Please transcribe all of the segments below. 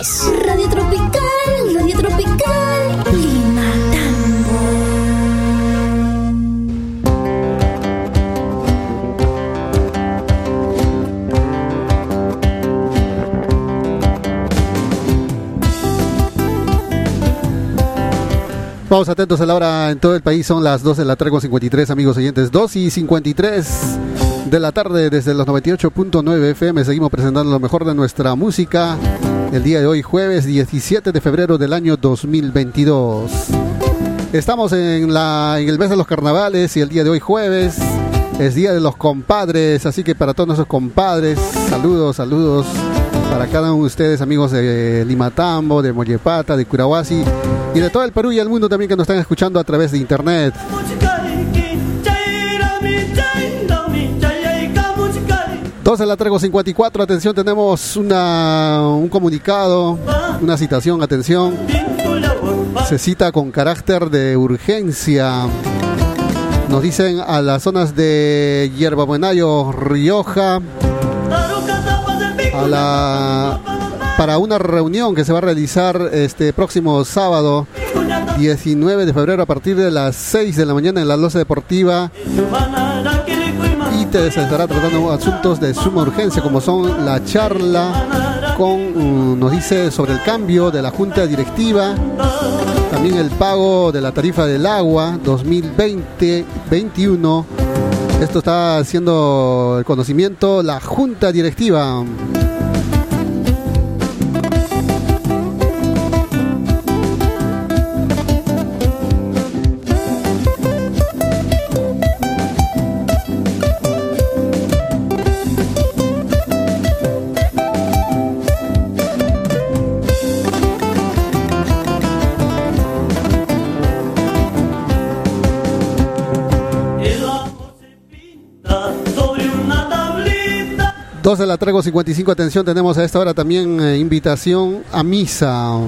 escuchas Radio Tropical, Radio Tropical, Lima. Vamos atentos a la hora en todo el país, son las 2 de la tarde con 53 amigos oyentes, 2 y 53 de la tarde desde los 98.9 FM. Seguimos presentando lo mejor de nuestra música el día de hoy, jueves 17 de febrero del año 2022. Estamos en, la, en el mes de los carnavales y el día de hoy, jueves, es día de los compadres, así que para todos nuestros compadres, saludos, saludos para cada uno de ustedes, amigos de Limatambo, de Mollepata, de Curahuasi y de todo el Perú y el mundo también que nos están escuchando a través de internet. 2 de la trego 54, atención, tenemos una, un comunicado, una citación, atención. Se cita con carácter de urgencia. Nos dicen a las zonas de Hierba Buenayo, Rioja, a la, para una reunión que se va a realizar este próximo sábado 19 de febrero a partir de las 6 de la mañana en la loza deportiva y te- se estará tratando asuntos de suma urgencia como son la charla con mm, nos dice sobre el cambio de la junta directiva también el pago de la tarifa del agua 2020-21 esto está haciendo el conocimiento la junta directiva 12 de la traigo 55, atención, tenemos a esta hora también eh, invitación a misa.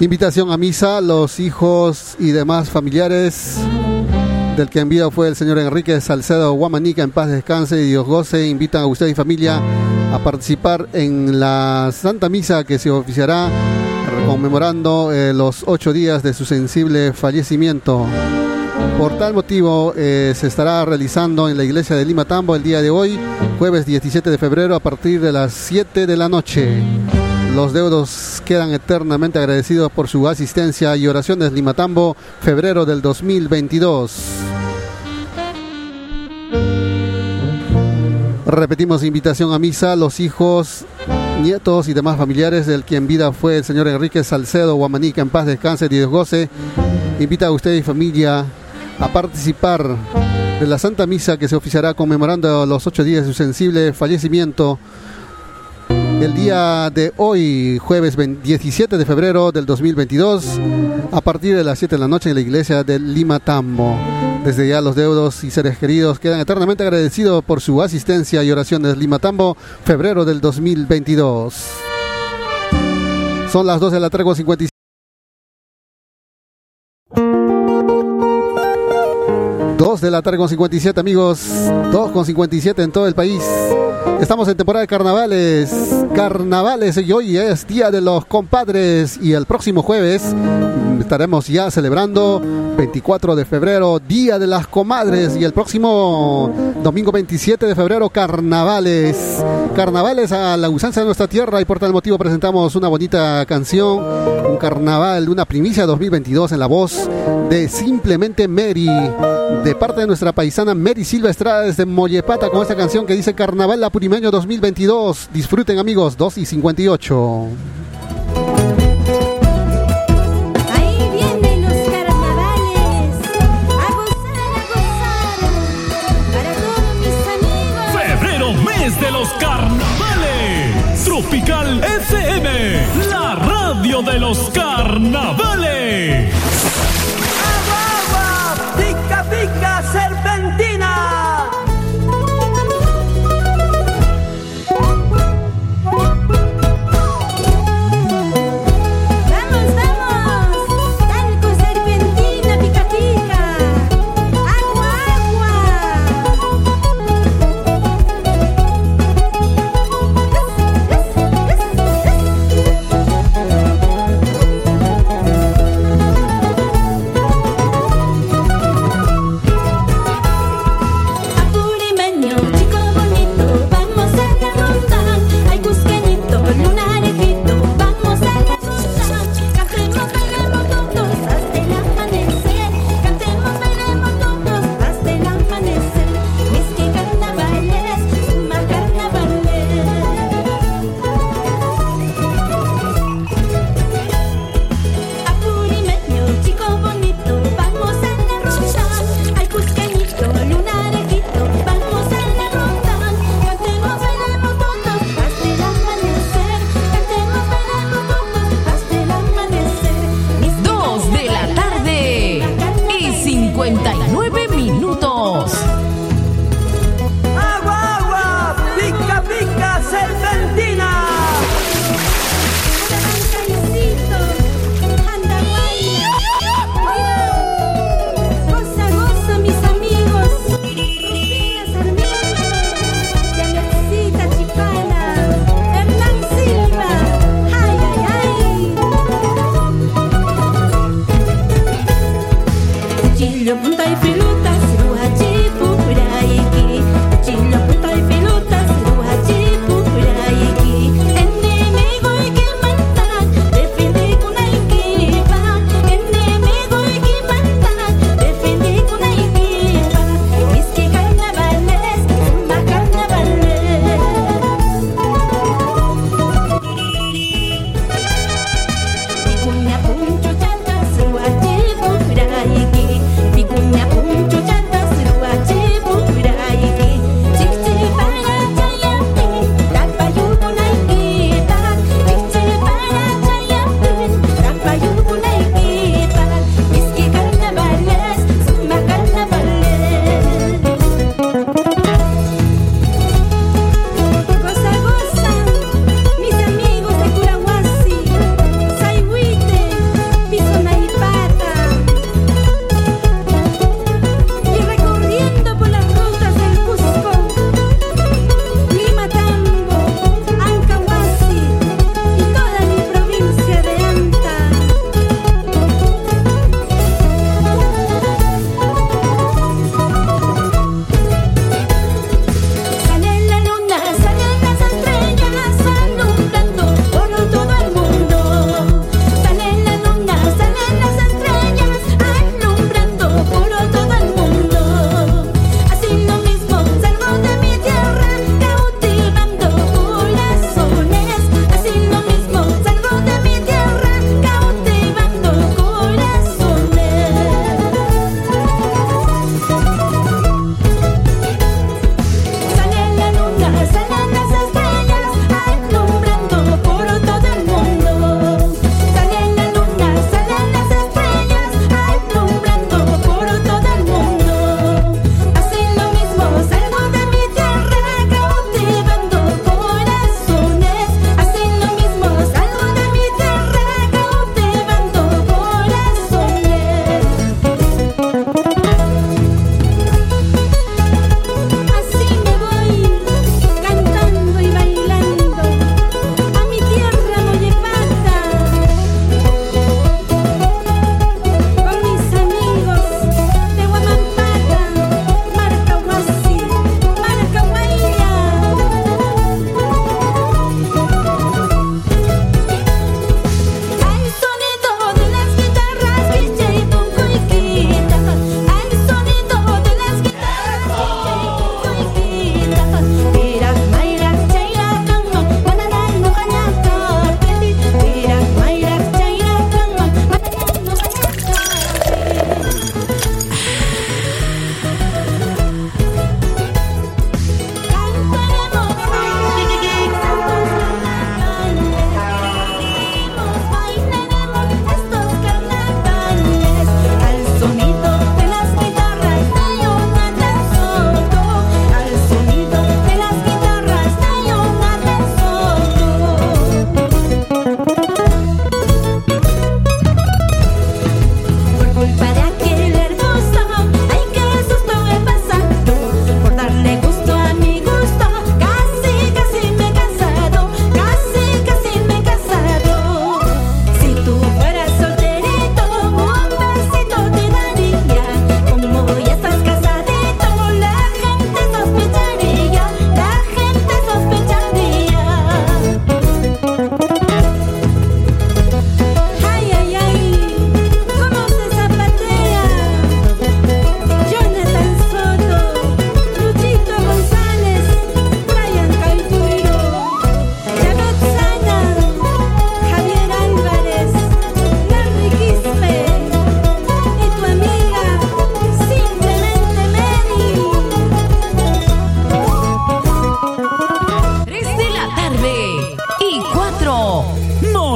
Invitación a misa, los hijos y demás familiares del que enviado fue el señor Enrique Salcedo Guamanica, en paz descanse y Dios goce, invitan a usted y familia a participar en la Santa Misa que se oficiará conmemorando eh, los ocho días de su sensible fallecimiento. Por tal motivo eh, se estará realizando en la iglesia de Lima Tambo el día de hoy, jueves 17 de febrero, a partir de las 7 de la noche. Los deudos quedan eternamente agradecidos por su asistencia y oraciones Limatambo, febrero del 2022. Repetimos invitación a misa, los hijos, nietos y demás familiares del que en vida fue el señor Enrique Salcedo Guamanica, en paz descanse y Dios goce. Invita a usted y familia a participar de la Santa Misa que se oficiará conmemorando los ocho días de su sensible fallecimiento el día de hoy, jueves 20 17 de febrero del 2022, a partir de las 7 de la noche en la iglesia de Lima Tambo. Desde ya los deudos y seres queridos quedan eternamente agradecidos por su asistencia y oraciones Lima Tambo, febrero del 2022. Son las 12 de la tarde, 57. 2 de la tarde con 57 amigos, 2 con 57 en todo el país. Estamos en temporada de carnavales, carnavales y hoy es Día de los Compadres. Y el próximo jueves mm, estaremos ya celebrando 24 de febrero, Día de las Comadres. Y el próximo domingo 27 de febrero, carnavales. Carnavales a la usanza de nuestra tierra. Y por tal motivo presentamos una bonita canción, un carnaval, una primicia 2022 en la voz de Simplemente Mary, de parte de nuestra paisana Mary Silva Estrada desde Mollepata con esta canción que dice Carnaval la Purimeño 2022. Disfruten amigos, 2 y 58. Febrero, mes de los carnavales. Tropical FM, la radio de los carnavales. ¡Pica, pica,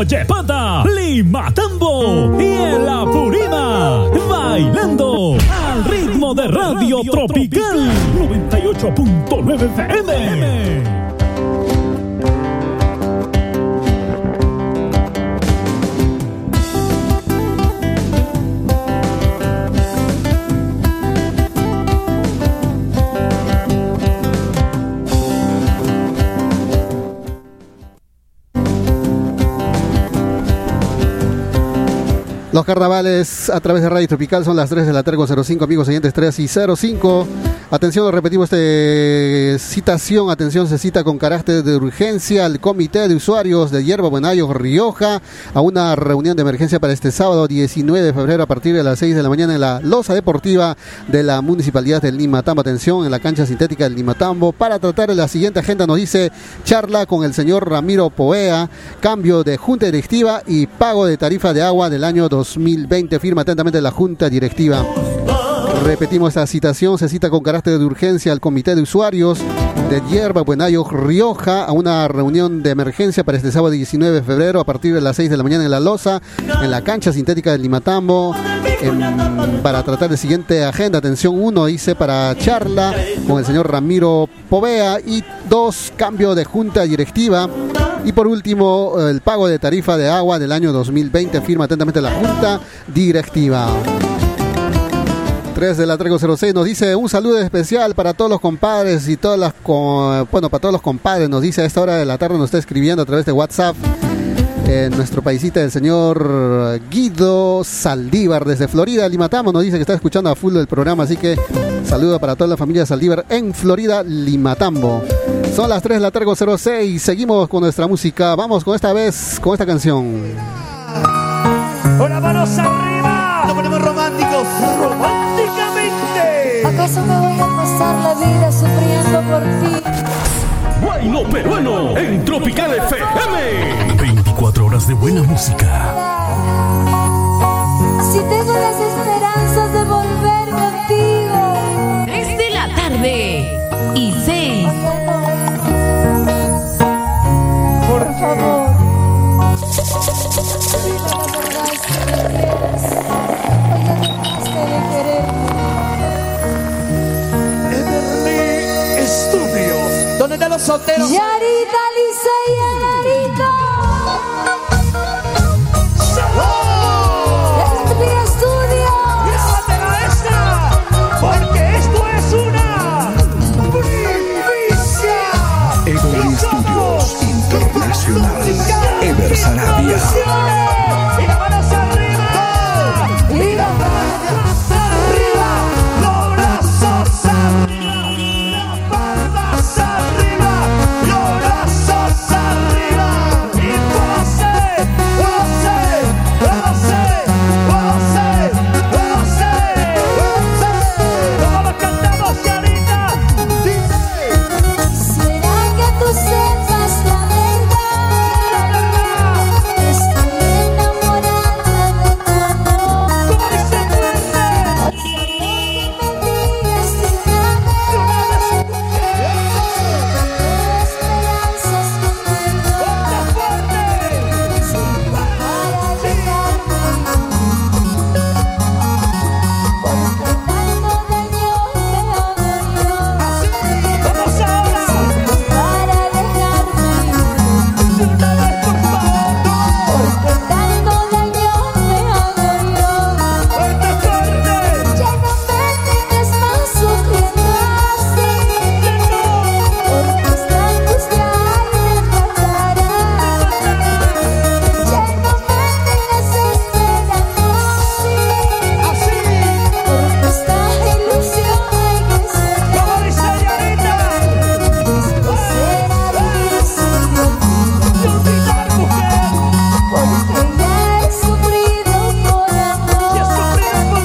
Yepata, Lima Tambo y el Apurima. Bailando al ritmo de Radio Tropical 98.9 FM. Los carnavales a través de Radio Tropical son las 3 de la tarde con 05, amigos siguientes 3 y 05. Atención, repetimos, este, citación, atención, se cita con carácter de urgencia al Comité de Usuarios de Hierba Buenayo Rioja a una reunión de emergencia para este sábado 19 de febrero a partir de las 6 de la mañana en la Loza Deportiva de la Municipalidad del Limatambo. Atención, en la cancha sintética del Limatambo para tratar la siguiente agenda, nos dice charla con el señor Ramiro Poea, cambio de junta directiva y pago de tarifa de agua del año 2020. Firma atentamente la junta directiva. Repetimos esta citación, se cita con carácter de urgencia al Comité de Usuarios de Hierba Buenayo Rioja a una reunión de emergencia para este sábado 19 de febrero a partir de las 6 de la mañana en La Loza, en la cancha sintética del Limatambo, para tratar de siguiente agenda. Atención 1 dice para charla con el señor Ramiro Povea y dos cambio de junta directiva. Y por último, el pago de tarifa de agua del año 2020. Firma atentamente la junta directiva. 3 de la Trego 06 nos dice un saludo especial para todos los compadres y todas las bueno para todos los compadres nos dice a esta hora de la tarde nos está escribiendo a través de WhatsApp en nuestro paisita el señor Guido Saldívar desde Florida Limatambo nos dice que está escuchando a full el programa así que saludo para toda la familia Saldívar en Florida Limatambo son las 3 de la Trego 06 seguimos con nuestra música vamos con esta vez con esta canción. Una ¿Acaso me voy a pasar la vida sufriendo por ti? Bueno peruano en Tropical FM. 24 horas de buena música. Si tengo las esperanzas de volver contigo. 3 de la tarde y 6. Por favor. Yarita, Lisa y Yarito. Everly Studios. Grábatela esta. Porque esto es una primicia. Everly Studios Internacional. Ever Sarabia.